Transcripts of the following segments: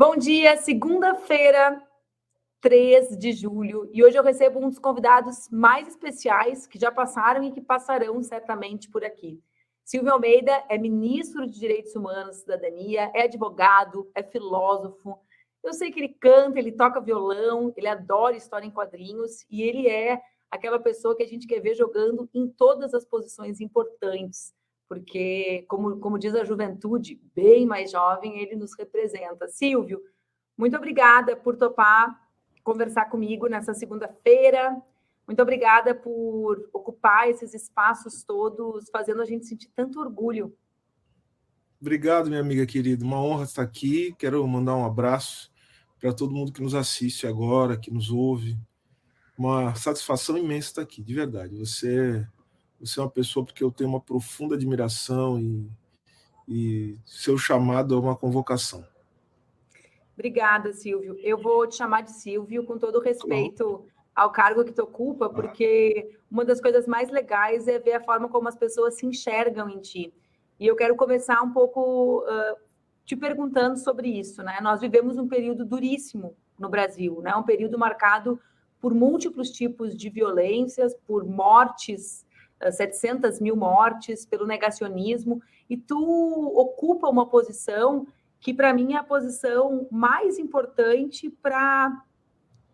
Bom dia, segunda-feira, 3 de julho, e hoje eu recebo um dos convidados mais especiais que já passaram e que passarão certamente por aqui. Silvio Almeida é ministro de Direitos Humanos e Cidadania, é advogado, é filósofo. Eu sei que ele canta, ele toca violão, ele adora história em quadrinhos e ele é aquela pessoa que a gente quer ver jogando em todas as posições importantes porque, como, como diz a juventude, bem mais jovem, ele nos representa. Silvio, muito obrigada por topar conversar comigo nessa segunda-feira. Muito obrigada por ocupar esses espaços todos, fazendo a gente sentir tanto orgulho. Obrigado, minha amiga querida. Uma honra estar aqui. Quero mandar um abraço para todo mundo que nos assiste agora, que nos ouve. Uma satisfação imensa estar aqui, de verdade. Você você é uma pessoa porque eu tenho uma profunda admiração e, e seu chamado é uma convocação. Obrigada, Silvio. Eu vou te chamar de Silvio com todo respeito ao cargo que tu ocupa, porque uma das coisas mais legais é ver a forma como as pessoas se enxergam em ti. E eu quero começar um pouco uh, te perguntando sobre isso, né? Nós vivemos um período duríssimo no Brasil, né? Um período marcado por múltiplos tipos de violências, por mortes 700 mil mortes pelo negacionismo, e tu ocupa uma posição que, para mim, é a posição mais importante para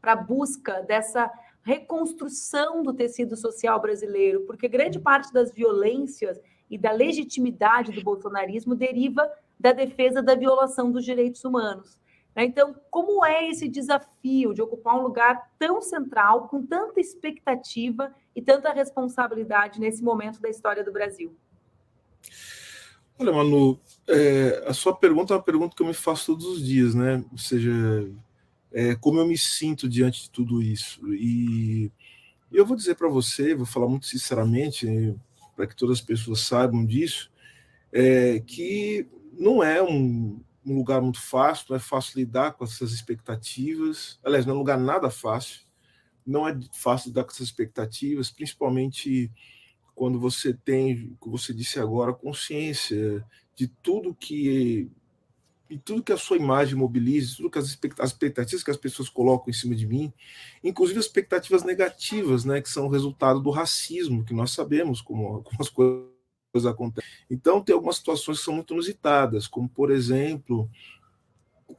a busca dessa reconstrução do tecido social brasileiro, porque grande parte das violências e da legitimidade do bolsonarismo deriva da defesa da violação dos direitos humanos. Né? Então, como é esse desafio de ocupar um lugar tão central, com tanta expectativa e tanta responsabilidade nesse momento da história do Brasil? Olha, Manu, é, a sua pergunta é uma pergunta que eu me faço todos os dias, né? Ou seja, é, como eu me sinto diante de tudo isso. E eu vou dizer para você, vou falar muito sinceramente, para que todas as pessoas saibam disso, é, que não é um, um lugar muito fácil, não é fácil lidar com essas expectativas. Aliás, não é um lugar nada fácil. Não é fácil lidar com essas expectativas, principalmente quando você tem, como você disse agora, consciência de tudo que e tudo que a sua imagem mobiliza, tudo que as expectativas que as pessoas colocam em cima de mim, inclusive as expectativas negativas, né, que são resultado do racismo, que nós sabemos como, como as coisas coisa acontece. Então, tem algumas situações que são muito inusitadas, como, por exemplo,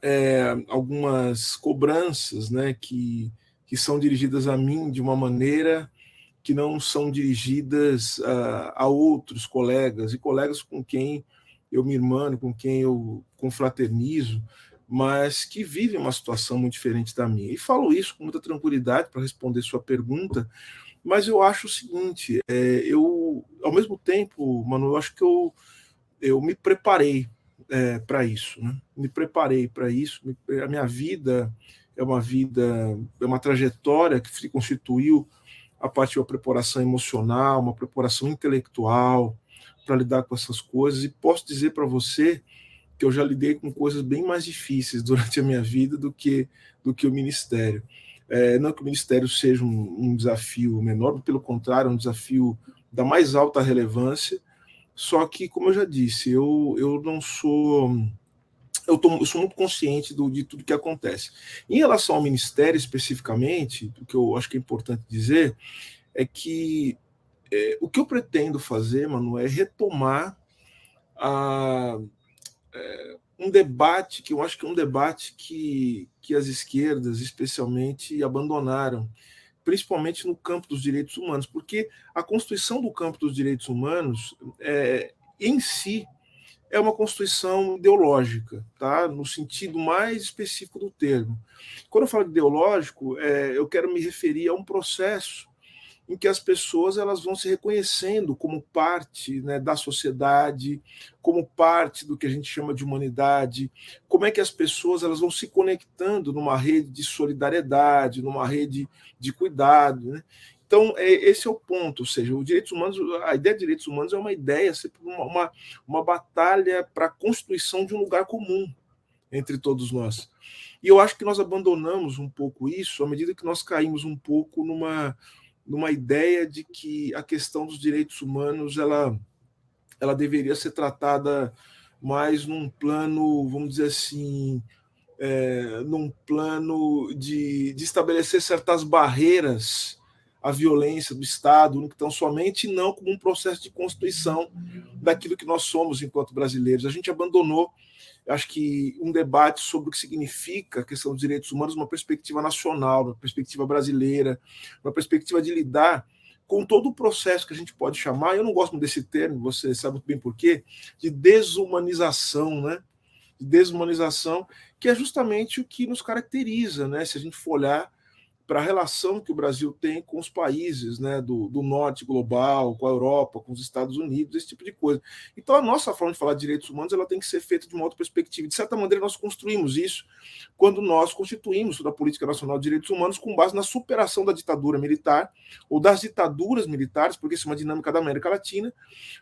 é, algumas cobranças né, que, que são dirigidas a mim de uma maneira que não são dirigidas a, a outros colegas e colegas com quem eu me irmano, com quem eu confraternizo, mas que vivem uma situação muito diferente da minha. E falo isso com muita tranquilidade para responder sua pergunta, mas eu acho o seguinte, é, eu, ao mesmo tempo, mano, eu acho que eu, eu me preparei é, para isso, né? me preparei para isso. A minha vida é uma vida, é uma trajetória que se constituiu a partir de uma preparação emocional, uma preparação intelectual para lidar com essas coisas. E posso dizer para você que eu já lidei com coisas bem mais difíceis durante a minha vida do que do que o ministério. É, não que o ministério seja um, um desafio menor, pelo contrário, é um desafio da mais alta relevância. Só que, como eu já disse, eu, eu não sou. Eu, tô, eu sou muito consciente do, de tudo que acontece. Em relação ao ministério especificamente, o que eu acho que é importante dizer é que é, o que eu pretendo fazer, mano, é retomar a, é, um debate que eu acho que é um debate que, que as esquerdas, especialmente, abandonaram, principalmente no campo dos direitos humanos, porque a constituição do campo dos direitos humanos, é, em si, é uma constituição ideológica, tá? no sentido mais específico do termo. Quando eu falo de ideológico, é, eu quero me referir a um processo em que as pessoas elas vão se reconhecendo como parte né, da sociedade, como parte do que a gente chama de humanidade, como é que as pessoas elas vão se conectando numa rede de solidariedade, numa rede de cuidado. Né? Então, é, esse é o ponto, ou seja, os direitos humanos, a ideia de direitos humanos é uma ideia, uma, uma, uma batalha para a constituição de um lugar comum entre todos nós. E eu acho que nós abandonamos um pouco isso à medida que nós caímos um pouco numa, numa ideia de que a questão dos direitos humanos ela, ela deveria ser tratada mais num plano, vamos dizer assim, é, num plano de, de estabelecer certas barreiras à violência do Estado, então somente não como um processo de constituição daquilo que nós somos enquanto brasileiros. A gente abandonou, acho que, um debate sobre o que significa a questão dos direitos humanos, uma perspectiva nacional, uma perspectiva brasileira, uma perspectiva de lidar com todo o processo que a gente pode chamar, eu não gosto muito desse termo, você sabe bem por quê, de desumanização, né? De desumanização, que é justamente o que nos caracteriza, né? Se a gente for olhar para a relação que o Brasil tem com os países né, do, do, norte global, com a Europa, com os Estados Unidos, esse tipo de coisa. Então, a nossa forma de falar de direitos humanos ela tem que ser feita de uma outra perspectiva. De certa maneira, nós construímos isso quando nós constituímos a Política Nacional de Direitos Humanos com base na superação da ditadura militar ou das ditaduras militares, porque isso é uma dinâmica da América Latina,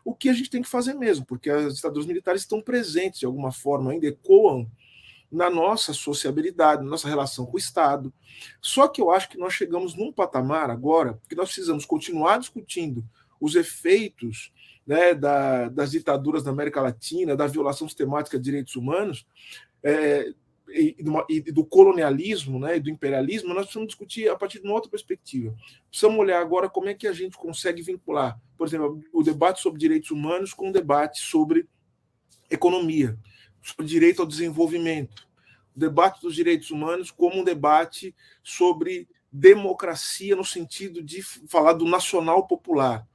o que a gente tem que fazer mesmo, porque as ditaduras militares estão presentes de alguma forma, ainda ecoam na nossa sociabilidade, na nossa relação com o Estado. Só que eu acho que nós chegamos num patamar agora que nós precisamos continuar discutindo os efeitos né, da, das ditaduras da América Latina, da violação sistemática de direitos humanos é, e, e, do colonialismo né, e do imperialismo, nós precisamos discutir a partir de uma outra perspectiva. Precisamos olhar agora como é que a gente consegue vincular, por exemplo, o debate sobre direitos humanos com o debate sobre economia sobre direito ao desenvolvimento, o debate dos direitos humanos como um debate sobre democracia no sentido de falar do nacional popular,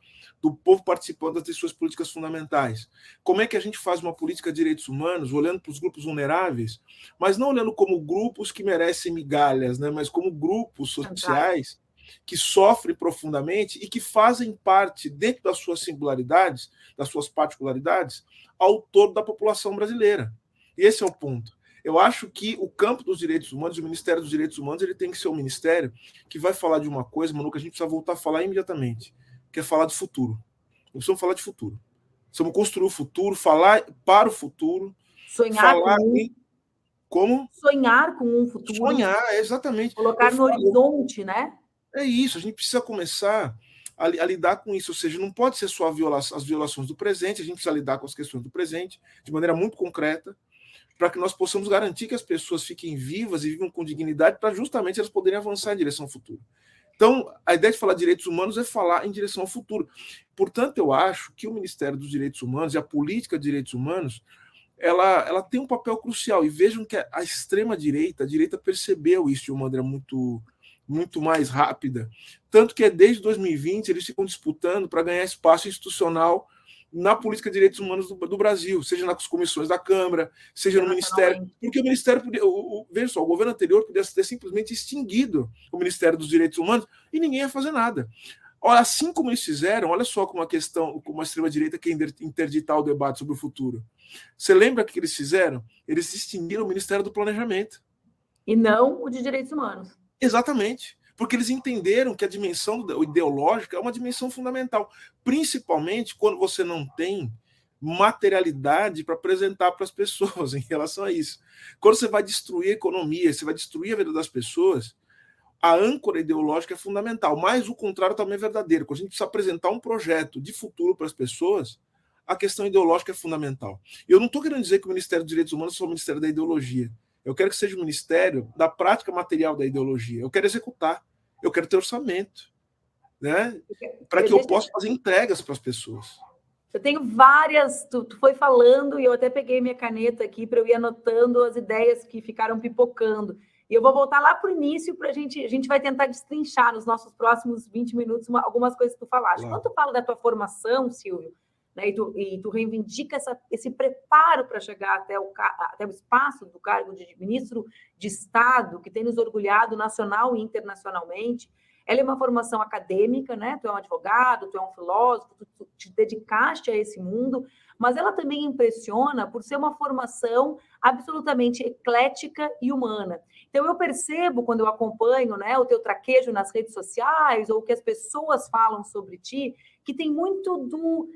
do povo participando das suas políticas fundamentais. Como é que a gente faz uma política de direitos humanos olhando para os grupos vulneráveis, mas não olhando como grupos que merecem migalhas, né, mas como grupos sociais que sofrem profundamente e que fazem parte, dentro das suas singularidades, das suas particularidades, ao todo da população brasileira. Esse é o ponto. Eu acho que o campo dos direitos humanos, o Ministério dos Direitos Humanos, ele tem que ser um ministério que vai falar de uma coisa, Manu, que a gente precisa voltar a falar imediatamente, que é falar de futuro. Nós precisamos falar de futuro. Precisamos construir o futuro, falar para o futuro. Sonhar falar com... Em... Como? Sonhar com um futuro. Sonhar, exatamente. Colocar no horizonte, né? É isso, a gente precisa começar a, a, lidar com isso, ou seja, não pode ser só viola as violações do presente, a gente precisa lidar com as questões do presente de maneira muito concreta, para que nós possamos garantir que as pessoas fiquem vivas e vivam com dignidade, para justamente elas poderem avançar em direção ao futuro. Então, a ideia de falar de direitos humanos é falar em direção ao futuro. Portanto, eu acho que o Ministério dos Direitos Humanos e a política de direitos humanos ela, ela tem um papel crucial. E vejam que a extrema-direita, a direita percebeu isso de uma maneira muito, muito mais rápida. Tanto que é desde 2020 eles ficam disputando para ganhar espaço institucional na política de direitos humanos do, do, Brasil, seja nas comissões da Câmara, seja no Ministério. Porque o Ministério podia. O, o, veja só, o governo anterior podia ter simplesmente extinguido o Ministério dos Direitos Humanos e ninguém ia fazer nada. Olha, assim como eles fizeram, olha só como a questão, como a extrema-direita quer interditar o debate sobre o futuro. Você lembra o que eles fizeram? Eles extinguiram o Ministério do Planejamento. E não o de Direitos Humanos. Exatamente porque eles entenderam que a dimensão ideológica é uma dimensão fundamental, principalmente quando você não tem materialidade para apresentar para as pessoas em relação a isso. Quando você vai destruir a economia, você vai destruir a vida das pessoas, a âncora ideológica é fundamental, mas o contrário também é verdadeiro. Quando a gente precisa apresentar um projeto de futuro para as pessoas, a questão ideológica é fundamental. Eu não estou querendo dizer que o Ministério dos Direitos Humanos é o Ministério da Ideologia. Eu quero que seja o Ministério da prática material da ideologia. Eu quero executar eu quero ter orçamento, né? Para que eu possa fazer entregas para as pessoas. Eu tenho várias, tu, tu, foi falando e eu até peguei minha caneta aqui para eu ir anotando as ideias que ficaram pipocando. E eu vou voltar lá para o início para a gente, a gente vai tentar destrinchar nos nossos próximos 20 minutos uma, algumas coisas que tu falaste. Claro. Quando tu fala da tua formação, Silvio, né, e, tu, e tu reivindica essa, esse preparo para chegar até o, até o espaço do cargo de ministro de Estado, que tem nos orgulhado nacional e internacionalmente. Ela é uma formação acadêmica, né? Tu é um advogado, tu é um filósofo, tu, tu te dedicaste a esse mundo, mas ela também impressiona por ser uma formação absolutamente eclética e humana. Então eu percebo quando eu acompanho, né, o teu traquejo nas redes sociais ou o que as pessoas falam sobre ti, que tem muito do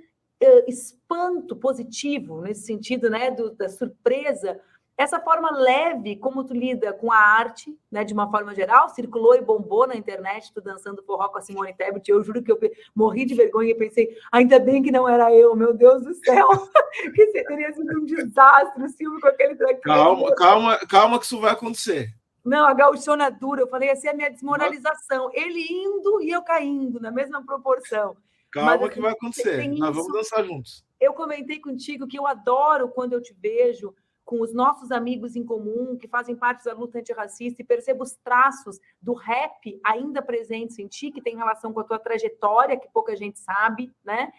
uh, espanto positivo nesse sentido, né, do, da surpresa essa forma leve, como tu lida com a arte, né, de uma forma geral, circulou e bombou na internet, tu dançando forró com a Simone Tebet, eu juro que eu morri de vergonha e pensei, ainda bem que não era eu, meu Deus do céu, que teria sido um desastre o Silvio com aquele traqueiro. Calma, calma, calma que isso vai acontecer. Não, a gauchona dura, eu falei, essa é a minha desmoralização, ele indo e eu caindo, na mesma proporção. Calma que vai acontecer, nós vamos dançar juntos. Eu comentei contigo que eu adoro quando eu te vejo, com os nossos amigos em comum que fazem parte da luta antirracista e percebo os traços do rap ainda presentes em ti, que tem relação com a tua trajetória, que pouca gente sabe, né?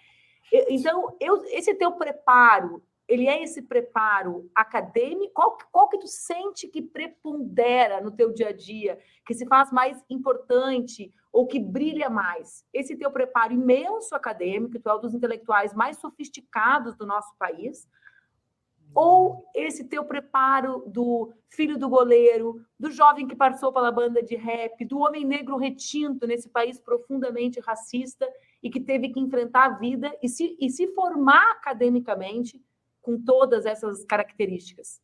Então, eu, esse teu preparo, ele é esse preparo acadêmico? Qual, qual que tu sente que prepondera no teu dia a dia, que se faz mais importante ou que brilha mais? Esse teu preparo imenso acadêmico, tu é um dos intelectuais mais sofisticados do nosso país, ou esse teu preparo do filho do goleiro, do jovem que passou pela banda de rap, do homem negro retinto nesse país profundamente racista e que teve que enfrentar a vida e se, e se formar academicamente com todas essas características?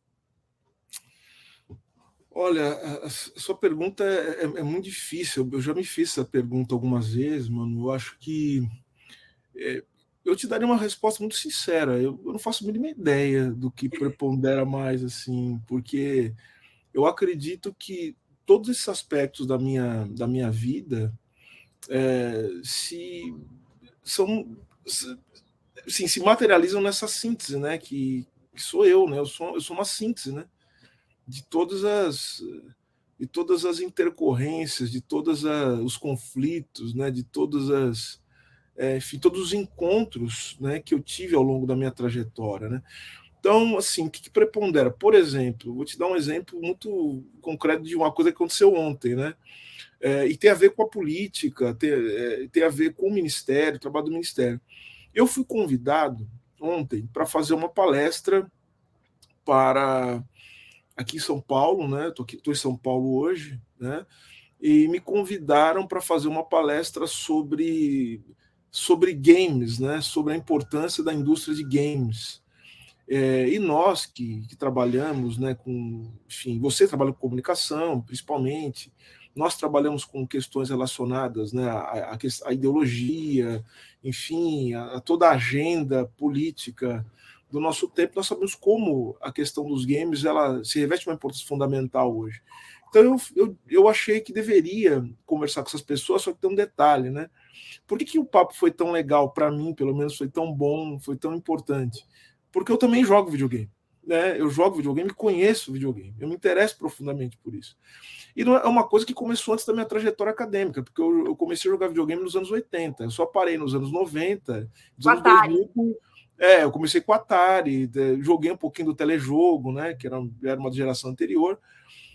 Olha, a, sua pergunta é, é, é, muito difícil. Eu já me fiz essa pergunta algumas vezes, mano. Eu acho que é, eu te daria uma resposta muito sincera. Eu, eu, não faço a mínima ideia do que prepondera mais, assim, porque eu acredito que todos esses aspectos da minha, da minha vida é, se são assim, se materializam nessa síntese, né? Que, que, sou eu, né? Eu sou, eu sou uma síntese, né? De todas as de todas as intercorrências, de todos os conflitos, né? De todas as é, enfim, todos os encontros né, que eu tive ao longo da minha trajetória. Né? Então, assim, o que, que, prepondera? Por exemplo, vou te dar um exemplo muito concreto de uma coisa que aconteceu ontem, né? É, e tem a ver com a política, tem, é, tem a ver com o ministério, o trabalho do ministério. Eu fui convidado ontem para fazer uma palestra para aqui em São Paulo, né? Estou em São Paulo hoje, né? E me convidaram para fazer uma palestra sobre sobre games, né, sobre a importância da indústria de games. É, e nós que, que, trabalhamos né, com, enfim, você trabalha com comunicação, principalmente, nós trabalhamos com questões relacionadas né, à, à ideologia, enfim, a, a, toda a agenda política do nosso tempo, nós sabemos como a questão dos games ela se reveste uma importância fundamental hoje. Então eu, eu, eu achei que deveria conversar com essas pessoas, só que tem um detalhe, né? Por que, que o papo foi tão legal para mim, pelo menos foi tão bom, foi tão importante? Porque eu também jogo videogame. Né? Eu jogo videogame, conheço videogame, eu me interesso profundamente por isso. E não é uma coisa que começou antes da minha trajetória acadêmica, porque eu, eu comecei a jogar videogame nos anos 80, eu só parei nos anos 90, nos anos 2000. É, eu comecei com Atari, joguei um pouquinho do telejogo, né, que era, era uma geração anterior,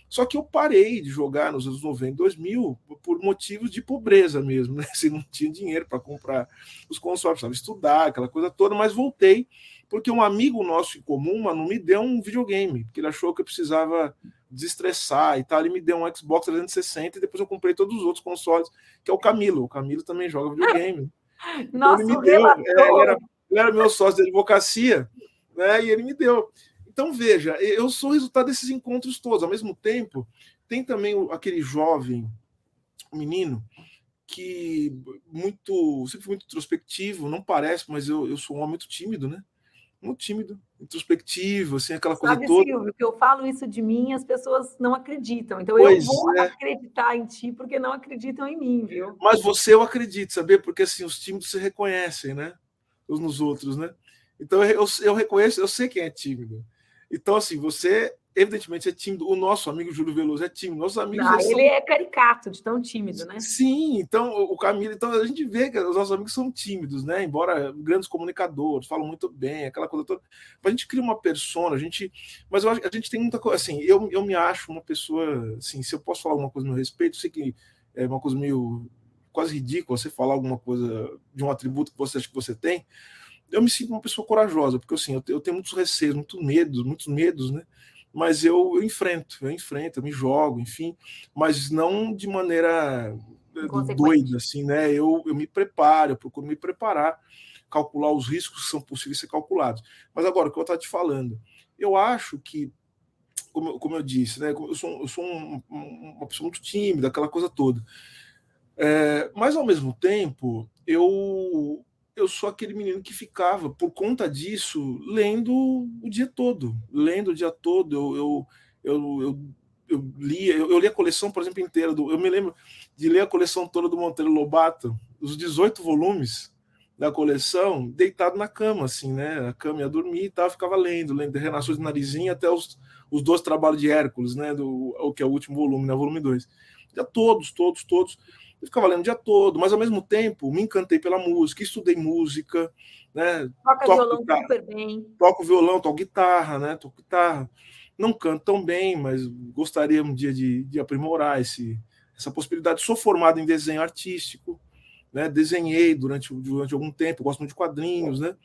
só que eu parei de jogar nos anos 90, 2000, por motivos de pobreza mesmo, né? Você não tinha dinheiro para comprar os consoles, precisava estudar, aquela coisa toda, mas voltei porque um amigo nosso em comum, mano, me deu um videogame, porque ele achou que eu precisava desestressar e tal, ele me deu um Xbox 360 e depois eu comprei todos os outros consoles, que é o Camilo. O Camilo também joga videogame. Nossa, então ele me deu, é, era, ele era meu sócio de advocacia, né? E ele me deu. Então, veja, eu sou resultado desses encontros todos. Ao mesmo tempo, tem também aquele jovem menino que muito sempre muito introspectivo, não parece, mas eu, eu sou um homem muito tímido, né? Muito tímido, introspectivo, assim, aquela coisa Sabe, toda. Silvio, que eu falo isso de mim, as pessoas não acreditam. Então pois eu vou é. acreditar em ti porque não acreditam em mim, viu? Mas você eu acredito, saber? Porque assim, os tímidos se reconhecem, né? Uns nos outros, né? Então eu, eu reconheço, eu sei quem é tímido. Então, assim, você evidentemente é tímido. O nosso amigo Júlio Veloso é tímido. Nossos amigos. Não, ele são... é caricato de tão tímido, né? Sim, então o Camilo, então a gente vê que os nossos amigos são tímidos, né? Embora grandes comunicadores, falam muito bem, aquela coisa toda. A gente cria uma persona, a gente. Mas eu acho, a gente tem muita coisa. Assim, eu, eu me acho uma pessoa. Assim, se eu posso falar alguma coisa no respeito, sei que é uma coisa meio quase ridícula você falar alguma coisa de um atributo que você acha que você tem eu me sinto uma pessoa corajosa, porque assim, eu, eu tenho muitos receios, muitos medos, muitos medos, né? Mas eu, eu enfrento, eu enfrento, eu me jogo, enfim, mas não de maneira eh, doida, assim, né? Eu, eu me preparo, eu procuro me preparar, calcular os riscos que são possíveis ser calculados. Mas agora, o que eu estava te falando, eu acho que, como, como eu disse, né? Eu sou, eu sou um, uma pessoa muito tímida, aquela coisa toda. É, mas ao mesmo tempo, eu eu sou aquele menino que ficava, por conta disso, lendo o dia todo, lendo o dia todo. Eu, eu, eu, eu, eu lia, eu, eu li a coleção, por exemplo, inteira. Do, eu me lembro de ler a coleção toda do Monteiro Lobato, os 18 volumes da coleção, deitado na cama, assim, né? A cama ia dormir e tal, ficava lendo, lendo de Renações de Narizinho até os, os dois trabalhos de Hércules, né? Do, o que é o último volume, né? Volume 2. Já todos, todos, todos. Eu ficava lendo o dia todo, mas ao mesmo tempo me encantei pela música, estudei música, né? Toca toco violão guitarra, super bem. Toco violão, toco guitarra, né? Toco guitarra. Não canto tão bem, mas gostaria um dia de, de aprimorar esse, essa possibilidade. Sou formado em desenho artístico, né? Desenhei durante, durante algum tempo, gosto muito de quadrinhos, né?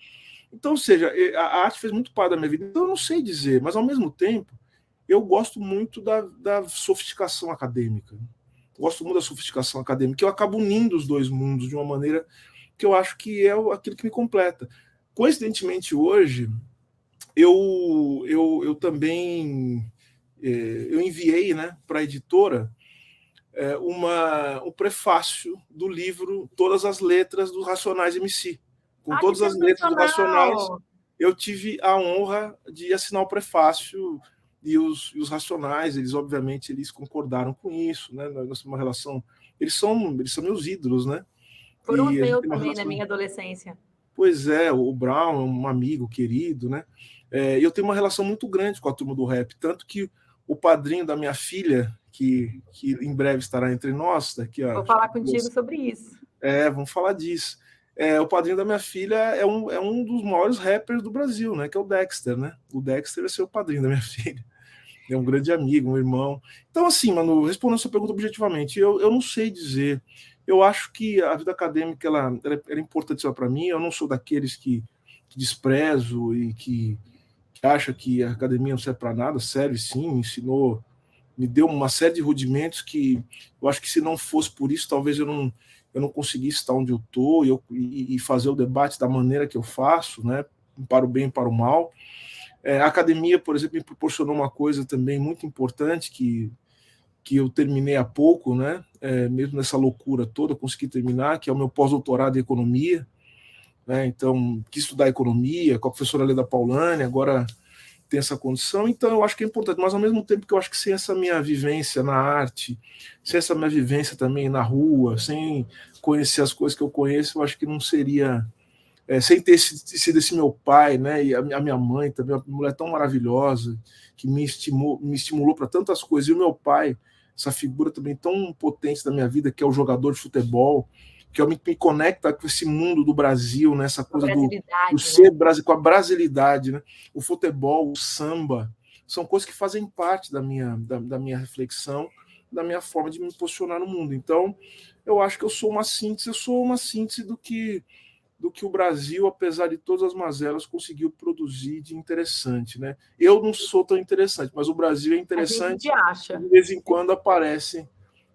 Então, ou seja, a arte fez muito parte da minha vida. Então, eu não sei dizer, mas ao mesmo tempo, eu gosto muito da, da sofisticação acadêmica gosto muito da sofisticação acadêmica, eu acabo unindo os dois mundos de uma maneira que eu acho que é aquilo que me completa. Coincidentemente, hoje, eu, eu, eu também é, eu enviei né, para a editora é, uma, um prefácio do livro Todas as Letras dos Racionais MC. Com ah, todas as letras dos Racionais, eu tive a honra de assinar o prefácio e os, e os racionais, eles obviamente eles concordaram com isso, né? Nós temos uma relação, eles são eles são meus ídolos, né? Foram os meus também relação... na minha adolescência. Pois é, o Brown é um amigo querido, né? É, eu tenho uma relação muito grande com a turma do rap, tanto que o padrinho da minha filha, que, que em breve estará entre nós, daqui a. Vou falar contigo sobre isso. É, vamos falar disso. É, o padrinho da minha filha é um, é um dos maiores rappers do Brasil, né? Que é o Dexter, né? O Dexter vai ser o padrinho da minha filha é um grande amigo, um irmão. Então, assim, mano, respondendo a sua pergunta objetivamente, eu, eu não sei dizer. Eu acho que a vida acadêmica ela, ela, é importante para mim. Eu não sou daqueles que, que desprezo e que, que acha que a academia não serve para nada. Serve sim, me ensinou, me deu uma série de rudimentos que eu acho que se não fosse por isso, talvez eu não, eu não conseguisse estar onde eu estou e, e fazer o debate da maneira que eu faço, né? Para o bem e para o mal. É, a academia, por exemplo, me proporcionou uma coisa também muito importante que, que eu terminei há pouco, né? É, mesmo nessa loucura toda, consegui terminar, que é o meu pós-doutorado em economia. Né? Então, quis estudar economia com a professora Leda Paulani, agora tem essa condição, então eu acho que é importante, mas ao mesmo tempo que eu acho que sem essa minha vivência na arte, sem essa minha vivência também na rua, sem conhecer as coisas que eu conheço, eu acho que não seria é, sem ter sido esse meu pai, né, e a, minha mãe também, uma mulher tão maravilhosa, que me estimulou, me estimulou para tantas coisas, e o meu pai, essa figura também tão potente da minha vida, que é o jogador de futebol, que me, me conecta com esse mundo do Brasil, né, essa coisa do, do né? ser Brasil, com a brasilidade, né, o futebol, o samba, são coisas que fazem parte da minha, da, da minha reflexão, da minha forma de me posicionar no mundo. Então, eu acho que eu sou uma síntese, eu sou uma síntese do que do que o Brasil, apesar de todas as mazelas, conseguiu produzir de interessante. Né? Eu não sou tão interessante, mas o Brasil é interessante. A gente acha. De vez em quando aparece.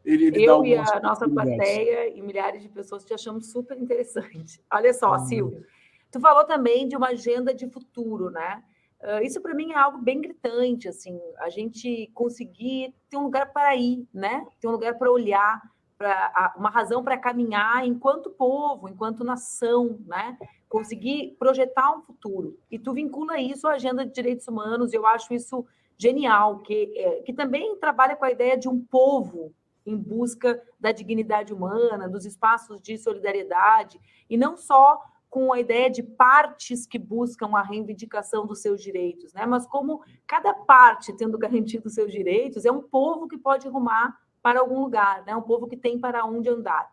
Ele, ele Eu e a nossa plateia e milhares de pessoas te achamos super interessante. Olha só, hum. Silvio, tu falou também de uma agenda de futuro, né? Uh, isso para mim é algo bem gritante, assim, a gente conseguir ter um lugar para ir, né? Ter um lugar para olhar, pra, uma razão para caminhar enquanto povo, enquanto nação, né? Conseguir projetar um futuro. E tu vincula isso à agenda de direitos humanos, e eu acho isso genial, que, é, que também trabalha com a ideia de um povo em busca da dignidade humana, dos espaços de solidariedade, e não só com a ideia de partes que buscam a reivindicação dos seus direitos, né? mas como cada parte tendo garantido os seus direitos, é um povo que pode rumar para algum lugar, né? um povo que tem para onde andar.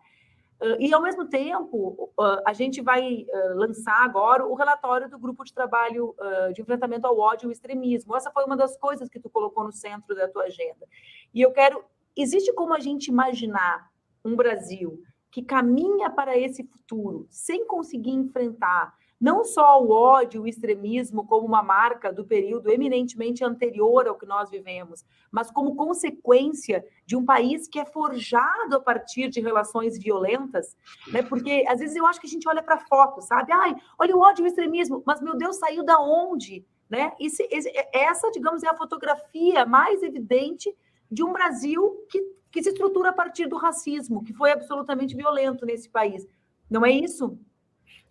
Uh, e, ao mesmo tempo, uh, a gente vai uh, lançar agora o relatório do Grupo de Trabalho de Enfrentamento ao Ódio e ao Extremismo. Essa foi uma das coisas que tu colocou no centro da tua agenda. E eu quero... Existe como a gente imaginar um Brasil que caminha para esse futuro sem conseguir enfrentar não só o ódio, o extremismo como uma marca do período eminentemente anterior ao que nós vivemos, mas como consequência de um país que é forjado a partir de relações violentas, né? Porque às vezes eu acho que a gente olha para foto, sabe? Ai, olha o ódio, o extremismo, mas meu Deus, saiu da onde? Né? Esse, esse, essa, digamos, é a fotografia mais evidente de um Brasil que, que se estrutura a partir do racismo, que foi absolutamente violento nesse país. Não é isso?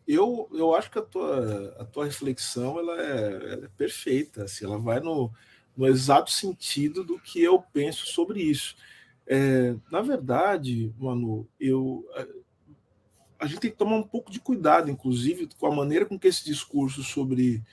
Eu, eu acho que a tua, a tua reflexão ela é, ela é perfeita, assim, ela vai no, no exato sentido do que eu penso sobre isso. É, na verdade, Manu, eu, a, a, gente tem que tomar um pouco de cuidado, inclusive, com a maneira com que esse discurso sobre,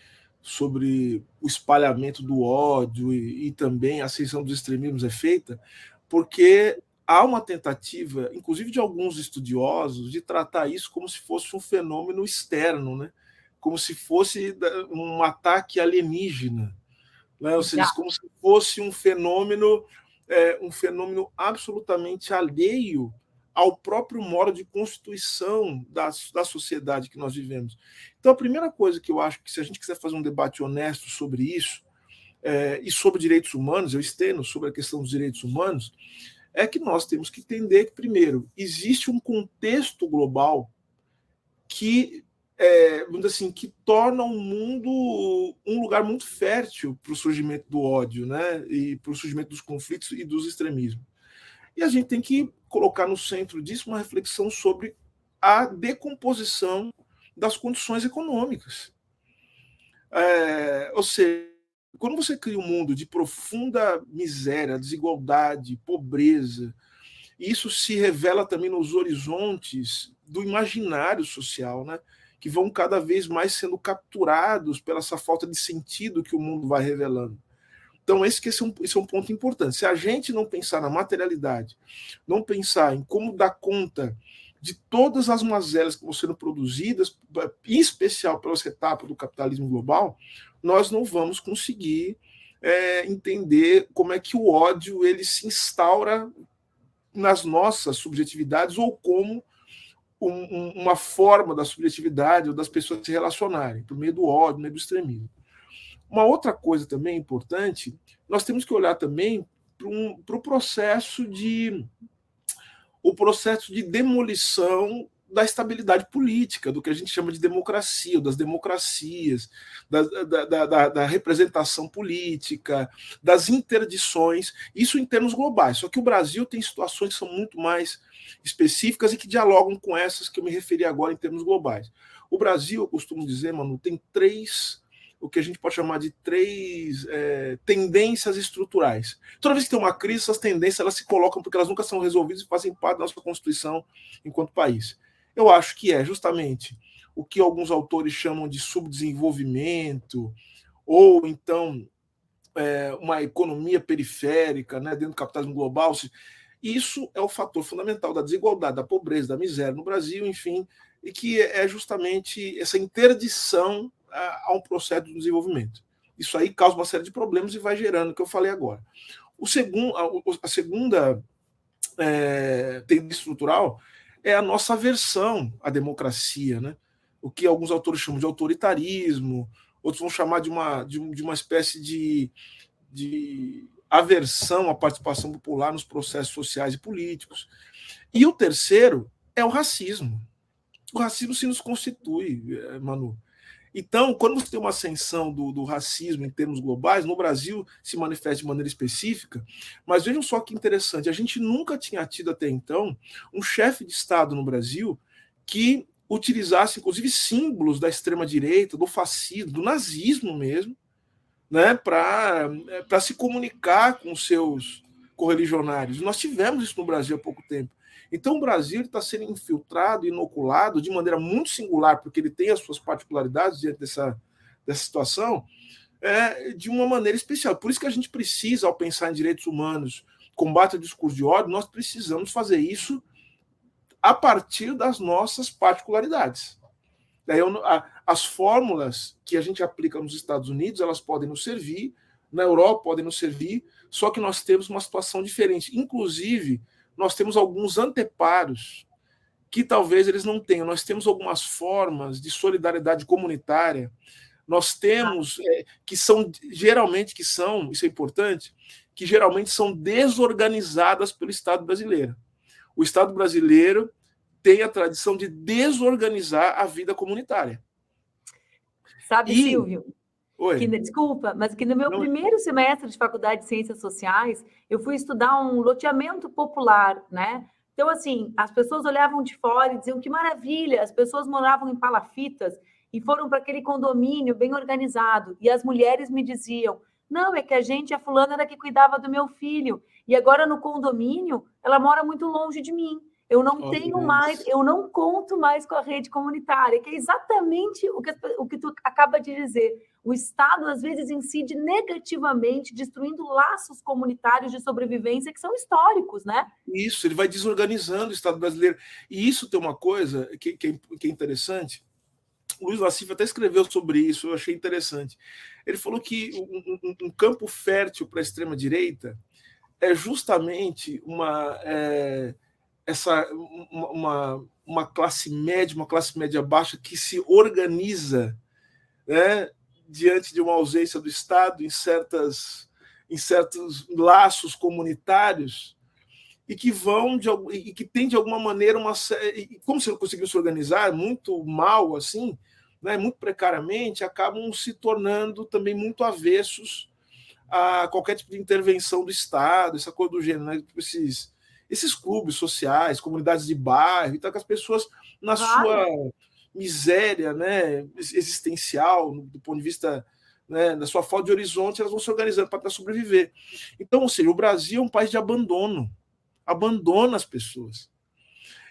sobre o espalhamento do ódio e, e também a ascensão dos extremismos é feita, porque há uma tentativa, inclusive de alguns estudiosos, de tratar isso como se fosse um fenômeno externo, né? como se fosse um ataque alienígena, né? ou seja, como se fosse um fenômeno, é, um fenômeno absolutamente alheio ao próprio modo de constituição da, da sociedade que nós vivemos. Então, a primeira coisa que eu acho que, se a gente quiser fazer um debate honesto sobre isso, é, e sobre direitos humanos, eu estendo sobre a questão dos direitos humanos, é que nós temos que entender que, primeiro, existe um contexto global que, é, assim, que torna o mundo um lugar muito fértil para o surgimento do ódio, né? E para o surgimento dos conflitos e dos extremismos. E a gente tem que colocar no centro disso uma reflexão sobre a decomposição das condições econômicas. É, ou seja, quando você cria um mundo de profunda miséria, desigualdade, pobreza, isso se revela também nos horizontes do imaginário social, né? que vão cada vez mais sendo capturados pela essa falta de sentido que o mundo vai revelando. Então, esse, esse, é um, esse é um ponto importante. Se a gente não pensar na materialidade, não pensar em como dar conta de todas as mazelas que vão sendo produzidas, em especial pelas etapas do capitalismo global, nós não vamos conseguir é, entender como é que o ódio ele se instaura nas nossas subjetividades ou como um, uma forma da subjetividade ou das pessoas se relacionarem, por meio do ódio, por meio do extremismo. Uma outra coisa também importante, nós temos que olhar também para um, o pro processo de o processo de demolição da estabilidade política, do que a gente chama de democracia, das democracias, da, da, da, da, representação política, das interdições, isso em termos globais. Só que o Brasil tem situações que são muito mais específicas e que dialogam com essas que eu me referi agora em termos globais. O Brasil, eu costumo dizer, mano, tem três, o que a gente pode chamar de três é, tendências estruturais. Toda vez que tem uma crise, essas tendências elas se colocam porque elas nunca são resolvidas e fazem parte da nossa Constituição enquanto país. Eu acho que é justamente o que alguns autores chamam de subdesenvolvimento, ou então é, uma economia periférica né, dentro do capitalismo global. Isso é o fator fundamental da desigualdade, da pobreza, da miséria no Brasil, enfim, e que é justamente essa interdição a, um processo de desenvolvimento. Isso aí causa uma série de problemas e vai gerando o que eu falei agora. O segundo, a, a segunda é, tendência estrutural é a nossa aversão à democracia, né? o que alguns autores chamam de autoritarismo, outros vão chamar de uma, de, de uma espécie de, de aversão à participação popular nos processos sociais e políticos. E o terceiro é o racismo. O racismo se nos constitui, eh, Manu. Então, quando você tem uma ascensão do, do, racismo em termos globais, no Brasil se manifesta de maneira específica, mas vejam só que interessante, a gente nunca tinha tido até então um chefe de Estado no Brasil que utilizasse, inclusive, símbolos da extrema-direita, do fascismo, do nazismo mesmo, né, para se comunicar com seus correligionários. Nós tivemos isso no Brasil há pouco tempo. Então, o Brasil está sendo infiltrado, inoculado de maneira muito singular, porque ele tem as suas particularidades diante dessa, dessa situação, é, de uma maneira especial. Por isso que a gente precisa, ao pensar em direitos humanos, combate ao discurso de ódio, nós precisamos fazer isso a partir das nossas particularidades. Daí, as fórmulas que a gente aplica nos Estados Unidos, elas podem nos servir, na Europa podem nos servir, só que nós temos uma situação diferente. Inclusive, nós temos alguns anteparos que talvez eles não tenham. Nós temos algumas formas de solidariedade comunitária, nós temos é, que são geralmente que são, isso é importante, que geralmente são desorganizadas pelo Estado brasileiro. O Estado brasileiro tem a tradição de desorganizar a vida comunitária. Sabe, e... Silvio? Oi. Que, desculpa, mas que no meu Não... primeiro semestre de faculdade de Ciências Sociais, eu fui estudar um loteamento popular, né? Então, assim, as pessoas olhavam de fora e diziam que maravilha, as pessoas moravam em palafitas e foram para aquele condomínio bem organizado. E as mulheres me diziam: não, é que a gente, a fulana era que cuidava do meu filho, e agora no condomínio ela mora muito longe de mim. Eu não oh, tenho Deus. mais, eu não conto mais com a rede comunitária, que é exatamente o que, o que tu acaba de dizer. O Estado, às vezes, incide negativamente, destruindo laços comunitários de sobrevivência que são históricos, né? Isso, ele vai desorganizando o Estado brasileiro. E isso tem uma coisa que, que, é, que é interessante. O Luiz Lassif até escreveu sobre isso, eu achei interessante. Ele falou que um, um, um campo fértil para a extrema-direita é justamente uma. É, essa uma, uma classe média, uma classe média baixa que se organiza né, diante de uma ausência do Estado em, certas, em certos laços comunitários e que vão de, e que tem de alguma maneira uma e como se conseguiu se organizar muito mal assim, né, muito precariamente, acabam se tornando também muito avessos a qualquer tipo de intervenção do Estado, essa coisa do gênero, né, tipo esses esses clubes sociais, comunidades de bairro, então que as pessoas na claro. sua miséria, né, existencial, do ponto de vista né, da sua falta de horizonte, elas vão se organizando para sobreviver. Então, ou seja, o Brasil é um país de abandono, abandona as pessoas.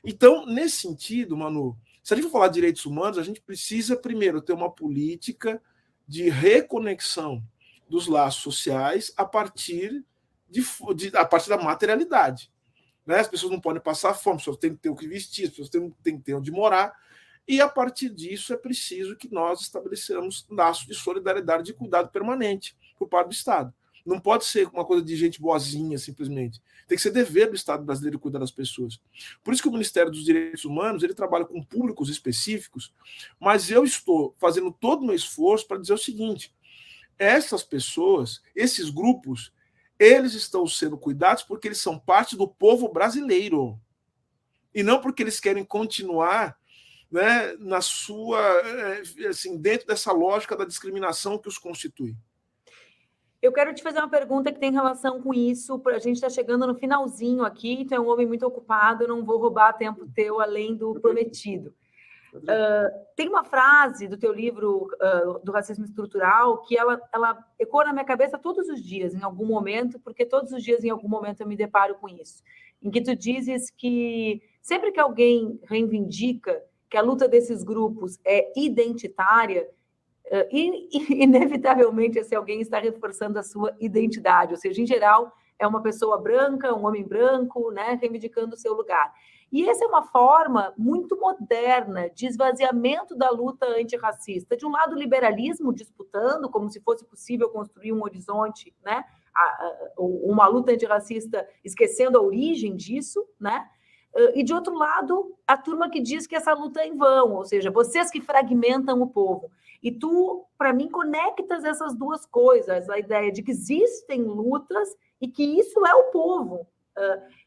Então, nesse sentido, Manu, se a gente for falar de direitos humanos, a gente precisa primeiro ter uma política de reconexão dos laços sociais a partir de, de a partir da materialidade. Né? As pessoas não podem passar fome, as pessoas têm que ter o que vestir, as pessoas têm, têm que ter onde morar. E a partir disso é preciso que nós estabelecemos laços de solidariedade e cuidado permanente por parte do Estado. Não pode ser uma coisa de gente boazinha, simplesmente. Tem que ser dever do Estado brasileiro cuidar das pessoas. Por isso que o Ministério dos Direitos Humanos ele trabalha com públicos específicos, mas eu estou fazendo todo o meu esforço para dizer o seguinte: essas pessoas, esses grupos, eles estão sendo cuidados porque eles são parte do povo brasileiro. E não porque eles querem continuar né, na sua eh, assim, dentro dessa lógica da discriminação que os constitui. Eu quero te fazer uma pergunta que tem relação com isso. A gente está chegando no finalzinho aqui, tu é um homem muito ocupado, eu não vou roubar tempo teu além do prometido. Uh, tem uma frase do teu livro uh, do racismo estrutural que ela, ela ecoa na minha cabeça todos os dias, em algum momento, porque todos os dias, em algum momento, eu me deparo com isso. Em que tu dizes que sempre que alguém reivindica que a luta desses grupos é identitária, uh, in, inevitavelmente esse alguém está reforçando a sua identidade, ou seja, em geral, é uma pessoa branca, um homem branco, né, reivindicando o seu lugar. E essa é uma forma muito moderna de esvaziamento da luta antirracista. De um lado, o liberalismo disputando, como se fosse possível construir um horizonte, né? uma luta antirracista esquecendo a origem disso, né? E de outro lado, a turma que diz que essa luta é em vão, ou seja, vocês que fragmentam o povo. E tu, para mim, conectas essas duas coisas, a ideia de que existem lutas e que isso é o povo,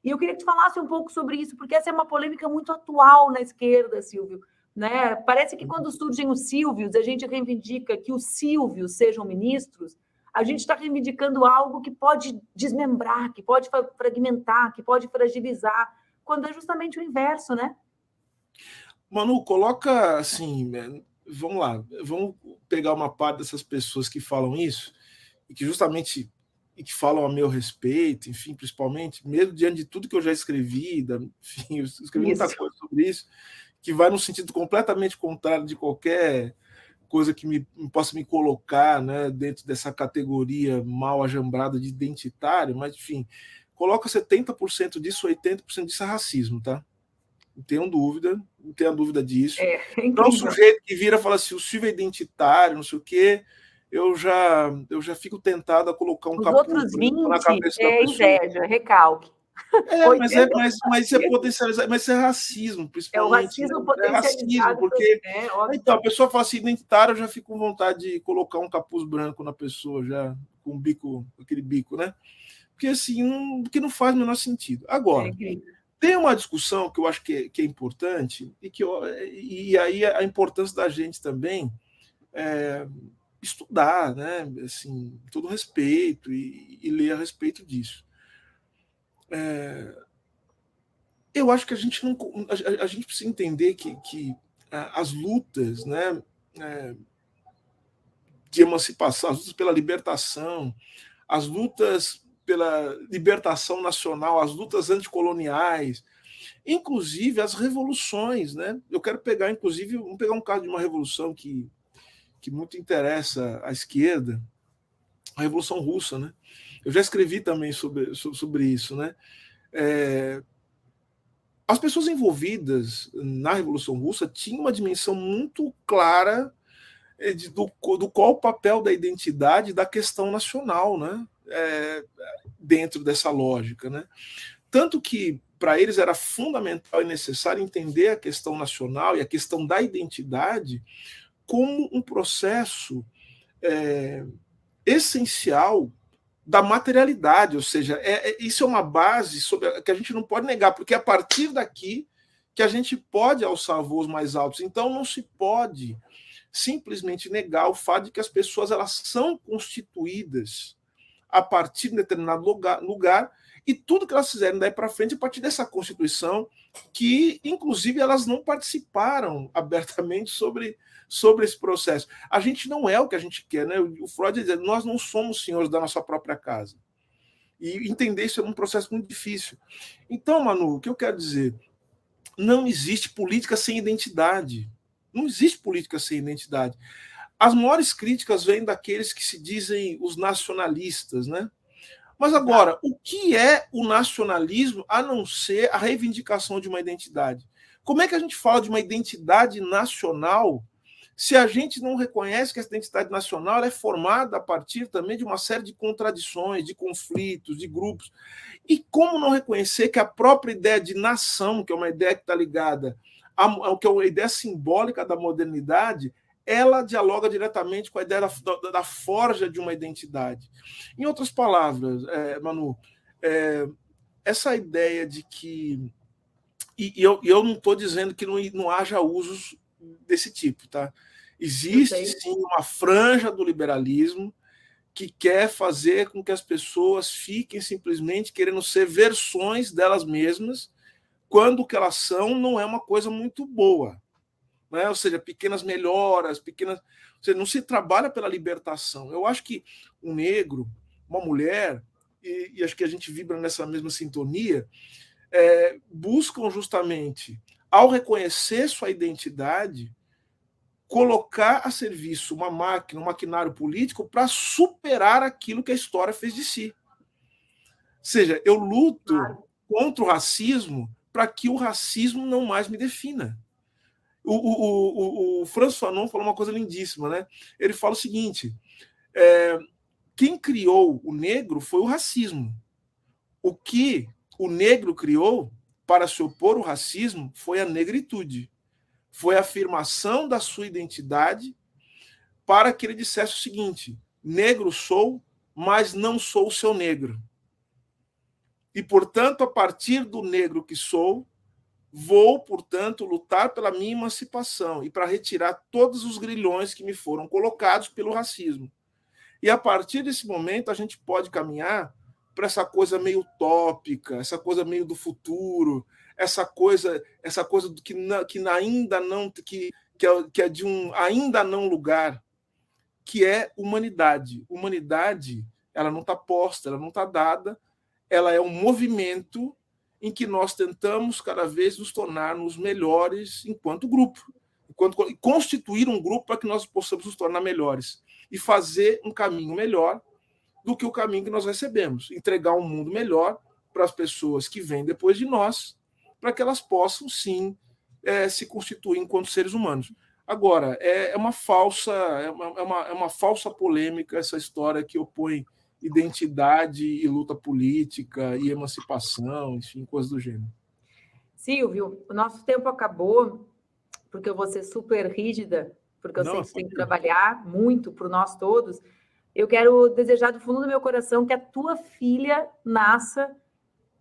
e eu queria que tu falasse um pouco sobre isso, porque essa é uma polêmica muito atual na esquerda, Silvio. Né? Parece que quando surgem os Silvios, a gente reivindica que os Silvios sejam ministros, a gente está reivindicando algo que pode desmembrar, que pode fragmentar, que pode fragilizar, quando é justamente o inverso, né? Manu, coloca assim, né, vamos lá, vamos pegar uma parte dessas pessoas que falam isso e que justamente e que falam a meu respeito, enfim, principalmente, mesmo diante de tudo que eu já escrevi, da, enfim, eu escrevi isso. muita coisa sobre isso, que vai no sentido completamente contrário de qualquer coisa que me, possa me colocar né, dentro dessa categoria mal ajambrada de identitário, mas, enfim, coloca 70% disso, 80% disso é racismo, tá? Não tenho dúvida, não tenho dúvida disso. É, é então, o sujeito que vira e fala assim, o Silvio é identitário, não sei o quê, eu já eu já fico tentado a colocar um Os outros 20 na cabeça é inveja, recalque. É, mas, é, mas, mas isso é potencializado, mas isso é racismo, principalmente. É o racismo né? potencializado. É racismo, porque. É, então, a pessoa fala assim, identitário, eu já fico com vontade de colocar um capuz branco na pessoa, já, com um bico, aquele bico, né? Porque assim, não, porque não faz o menor sentido. Agora, é tem uma discussão que eu acho que é, que é importante, e, que eu, e aí a importância da gente também é, estudar, né? Assim, todo respeito e, e ler a respeito disso. É, eu acho que a gente não a, a gente precisa entender que, que as lutas né, é, de emancipação, as lutas pela libertação, as lutas pela libertação nacional, as lutas anticoloniais, inclusive as revoluções, né? Eu quero pegar, inclusive, vamos pegar um caso de uma revolução que, que muito interessa à esquerda, a Revolução Russa, né? Eu já escrevi também sobre, sobre isso, né? É, as pessoas envolvidas na Revolução Russa tinham uma dimensão muito clara é, de, do, do qual o papel da identidade da questão nacional, né? É, dentro dessa lógica, né? Tanto que para eles era fundamental e necessário entender a questão nacional e a questão da identidade como um processo é, essencial da materialidade, ou seja, é, é, isso é uma base sobre, que a gente não pode negar, porque é a partir daqui que a gente pode alçar voos mais altos. Então não se pode simplesmente negar o fato de que as pessoas elas são constituídas a partir de determinado lugar, lugar e tudo que elas fizerem daí para frente a partir dessa constituição que inclusive elas não participaram abertamente sobre sobre esse processo. A gente não é o que a gente quer, né? O Freud diz, nós não somos senhores da nossa própria casa. E entender isso é um processo muito difícil. Então, Manu, o que eu quero dizer? Não existe política sem identidade. Não existe política sem identidade. As maiores críticas vêm daqueles que se dizem os nacionalistas, né? Mas agora, o que é o nacionalismo a não ser a reivindicação de uma identidade? Como é que a gente fala de uma identidade nacional se a gente não reconhece que essa identidade nacional é formada a partir também de uma série de contradições, de conflitos, de grupos. E como não reconhecer que a própria ideia de nação, que é uma ideia que está ligada ao que é uma ideia simbólica da modernidade, ela dialoga diretamente com a ideia da, da, forja de uma identidade. Em outras palavras, é, Manu, é, essa ideia de que. E, e eu, eu não estou dizendo que não, não haja usos desse tipo, tá? Existe sim uma franja do liberalismo que quer fazer com que as pessoas fiquem simplesmente querendo ser versões delas mesmas, quando o que elas são não é uma coisa muito boa. Né? Ou seja, pequenas melhoras, pequenas. Ou seja, não se trabalha pela libertação. Eu acho que um negro, uma mulher, e, e acho que a gente vibra nessa mesma sintonia, é, buscam justamente ao reconhecer sua identidade, colocar a serviço uma máquina, um maquinário político para superar aquilo que a história fez de si. Ou seja, eu luto contra o racismo para que o racismo não mais me defina. O, o, o, o François Fanon falou uma coisa lindíssima, né? Ele fala o seguinte: é, quem criou o negro foi o racismo. O que o negro criou para se opor ao racismo foi a negritude. Foi a afirmação da sua identidade para que ele dissesse o seguinte: negro sou, mas não sou o seu negro. E, portanto, a partir do negro que sou, vou, portanto, lutar pela minha emancipação e para retirar todos os grilhões que me foram colocados pelo racismo. E a partir desse momento, a gente pode caminhar para essa coisa meio utópica, essa coisa meio do futuro, essa coisa, essa coisa que, que ainda não que, que é, que é de um ainda não lugar, que é humanidade. Humanidade, ela não está posta, ela não está dada, ela é um movimento em que nós tentamos cada vez nos tornarmos melhores enquanto grupo, enquanto constituir um grupo para que nós possamos nos tornar melhores e fazer um caminho melhor do que o caminho que nós recebemos. Entregar um mundo melhor para as pessoas que vêm depois de nós, para que elas possam, sim, é, se constituir enquanto seres humanos. Agora, é, é uma falsa é uma, é, uma, é uma falsa polêmica essa história que opõe identidade e luta política e emancipação, enfim, coisas do gênero. Silvio, o nosso tempo acabou, porque eu vou ser super rígida, porque eu sei que você tem que trabalhar muito para nós todos. Eu quero desejar do fundo do meu coração que a tua filha nasça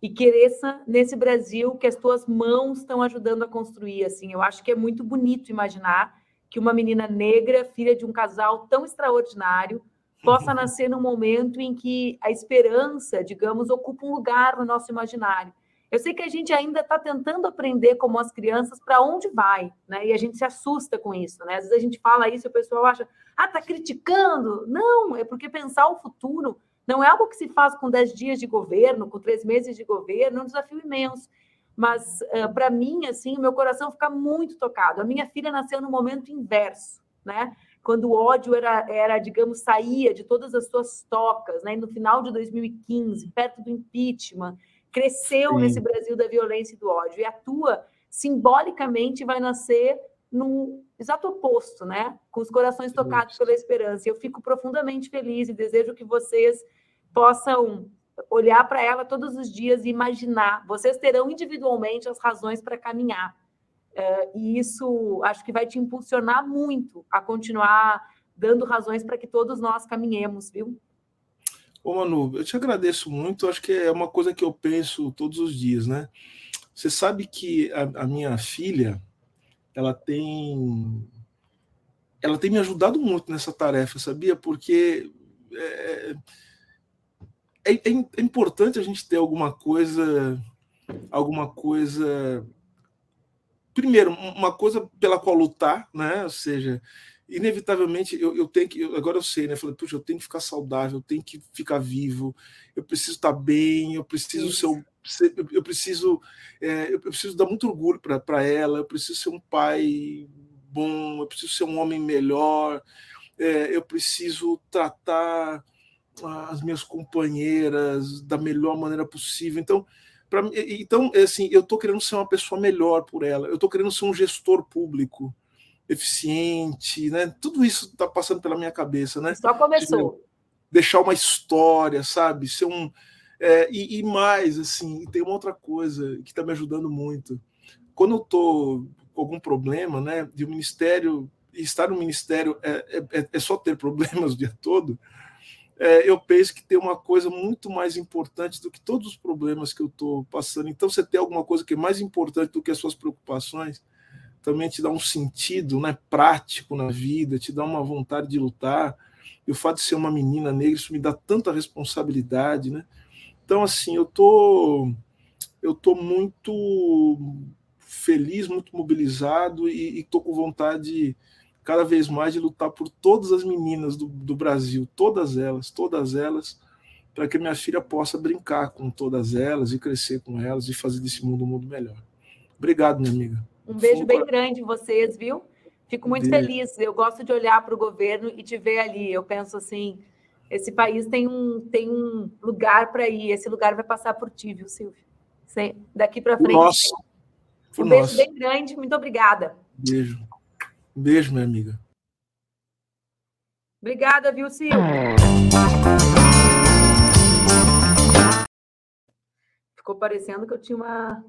e cresça nesse Brasil que as tuas mãos estão ajudando a construir. Assim, eu acho que é muito bonito imaginar que uma menina negra, filha de um casal tão extraordinário, possa uhum. nascer num momento em que a esperança, digamos, ocupa um lugar no nosso imaginário. Eu sei que a gente ainda está tentando aprender como as crianças para onde vai, né? E a gente se assusta com isso, né? Às vezes a gente fala isso e o pessoal acha, ah, tá criticando. Não, é porque pensar o futuro não é algo que se faz com dez dias de governo, com três meses de governo, é um desafio imenso. Mas, para mim, assim, o meu coração fica muito tocado. A minha filha nasceu no momento inverso, né? Quando o ódio era, era, digamos, saía de todas as suas tocas, né? No final de 2015, perto do impeachment, cresceu Sim. nesse Brasil da violência e do ódio. E a tua, simbolicamente, vai nascer no exato oposto, né? Com os corações tocados pela esperança. Eu fico profundamente feliz e desejo que vocês possam olhar para ela todos os dias e imaginar. Vocês terão individualmente as razões para caminhar. É, e isso acho que vai te impulsionar muito a continuar dando razões para que todos nós caminhemos, viu? Ô Manu, eu te agradeço muito. Acho que é uma coisa que eu penso todos os dias, né? Você sabe que a, a minha filha, ela tem, ela tem me ajudado muito nessa tarefa, sabia? Porque é, é, é, é, importante a gente ter alguma coisa, alguma coisa. Primeiro, uma coisa pela qual lutar, né? Ou seja, inevitavelmente eu, eu tenho que. Eu, agora eu sei, né? Eu falei, puxa, eu tenho que ficar saudável, eu tenho que ficar vivo, eu preciso estar bem, eu preciso ser, ser eu preciso é, eu preciso dar muito orgulho para ela, eu preciso ser um pai bom, eu preciso ser um homem melhor, é, eu preciso tratar as minhas companheiras da melhor maneira possível. Então, para então é assim, eu estou querendo ser uma pessoa melhor por ela. Eu estou querendo ser um gestor público eficiente, né? Tudo isso está passando pela minha cabeça, né? Só começou. Deixar uma história, sabe? Ser um é, e, e, mais, assim, tem uma outra coisa que está me ajudando muito. Quando eu estou com algum problema, né? De um ministério estar no ministério é, é, é só ter problemas o dia todo é, eu penso que tem uma coisa muito mais importante do que todos os problemas que eu estou passando. Então, você tem alguma coisa que é mais importante do que as suas preocupações, também te dá um sentido né, prático na vida, te dá uma vontade de lutar. E o fato de ser uma menina negra, isso me dá tanta responsabilidade. Né? Então, assim, eu tô, eu tô muito feliz, muito mobilizado e estou com vontade. De, cada vez mais de lutar por todas as meninas do, do Brasil, todas elas, todas elas, para que minha filha possa brincar com todas elas e crescer com elas e fazer desse mundo um mundo melhor. Obrigado, minha amiga. Um beijo bem grande em vocês, viu? Fico muito beijo. feliz. Eu gosto de olhar para o governo e te ver ali. Eu penso assim, esse país tem um, tem um lugar para ir. Esse lugar vai passar por ti, viu, Silvio? Daqui para frente. Nossa. Um beijo bem grande. Muito obrigada. Beijo. Beijo, minha amiga. Obrigada, viu, Silvio? Ficou parecendo que eu tinha uma.